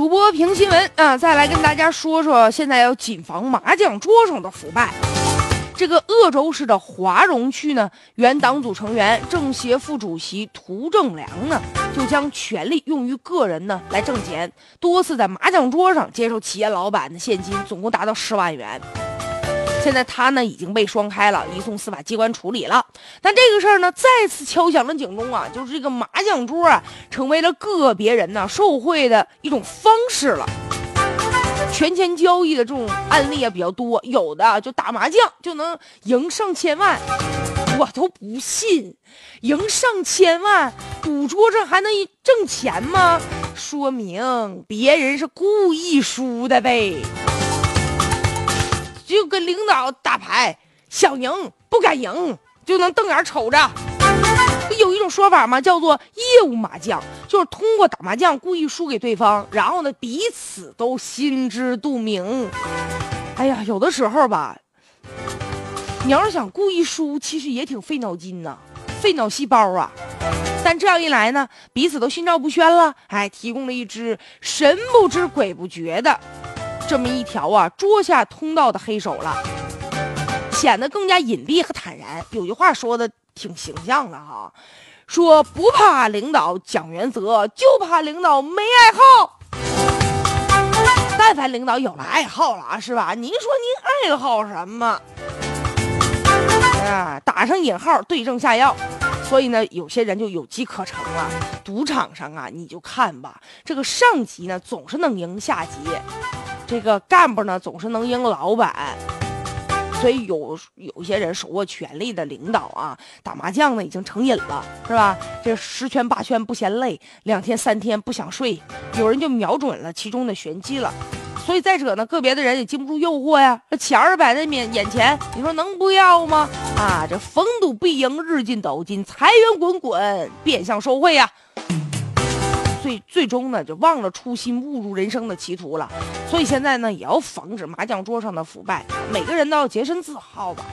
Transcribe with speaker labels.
Speaker 1: 主播评新闻啊，再来跟大家说说，现在要谨防麻将桌上的腐败。这个鄂州市的华容区呢，原党组成员、政协副主席涂正良呢，就将权力用于个人呢来挣钱，多次在麻将桌上接受企业老板的现金，总共达到十万元。现在他呢已经被双开了，移送司法机关处理了。但这个事儿呢，再次敲响了警钟啊，就是这个麻将桌啊，成为了个别人呢受贿的一种方式了。权钱交易的这种案例啊比较多，有的就打麻将就能赢上千万，我都不信，赢上千万，赌桌上还能挣钱吗？说明别人是故意输的呗。就跟领导打牌，想赢不敢赢，就能瞪眼瞅着。有一种说法嘛，叫做业务麻将，就是通过打麻将故意输给对方，然后呢彼此都心知肚明。哎呀，有的时候吧，你要是想故意输，其实也挺费脑筋呐，费脑细胞啊。但这样一来呢，彼此都心照不宣了，哎，提供了一只神不知鬼不觉的。这么一条啊，桌下通道的黑手了，显得更加隐蔽和坦然。有句话说的挺形象的哈，说不怕领导讲原则，就怕领导没爱好。但凡领导有了爱好了啊，是吧？您说您爱好什么？啊，打上引号，对症下药。所以呢，有些人就有机可乘了。赌场上啊，你就看吧，这个上级呢总是能赢下级。这个干部呢，总是能赢老板，所以有有些人手握权力的领导啊，打麻将呢已经成瘾了，是吧？这十圈八圈不嫌累，两天三天不想睡，有人就瞄准了其中的玄机了。所以再者呢，个别的人也经不住诱惑呀，这钱儿摆在面眼前，你说能不要吗？啊，这逢赌必赢，日进斗金，财源滚滚，变相受贿呀。最最终呢，就忘了初心，误入人生的歧途了。所以现在呢，也要防止麻将桌上的腐败，每个人都要洁身自好吧。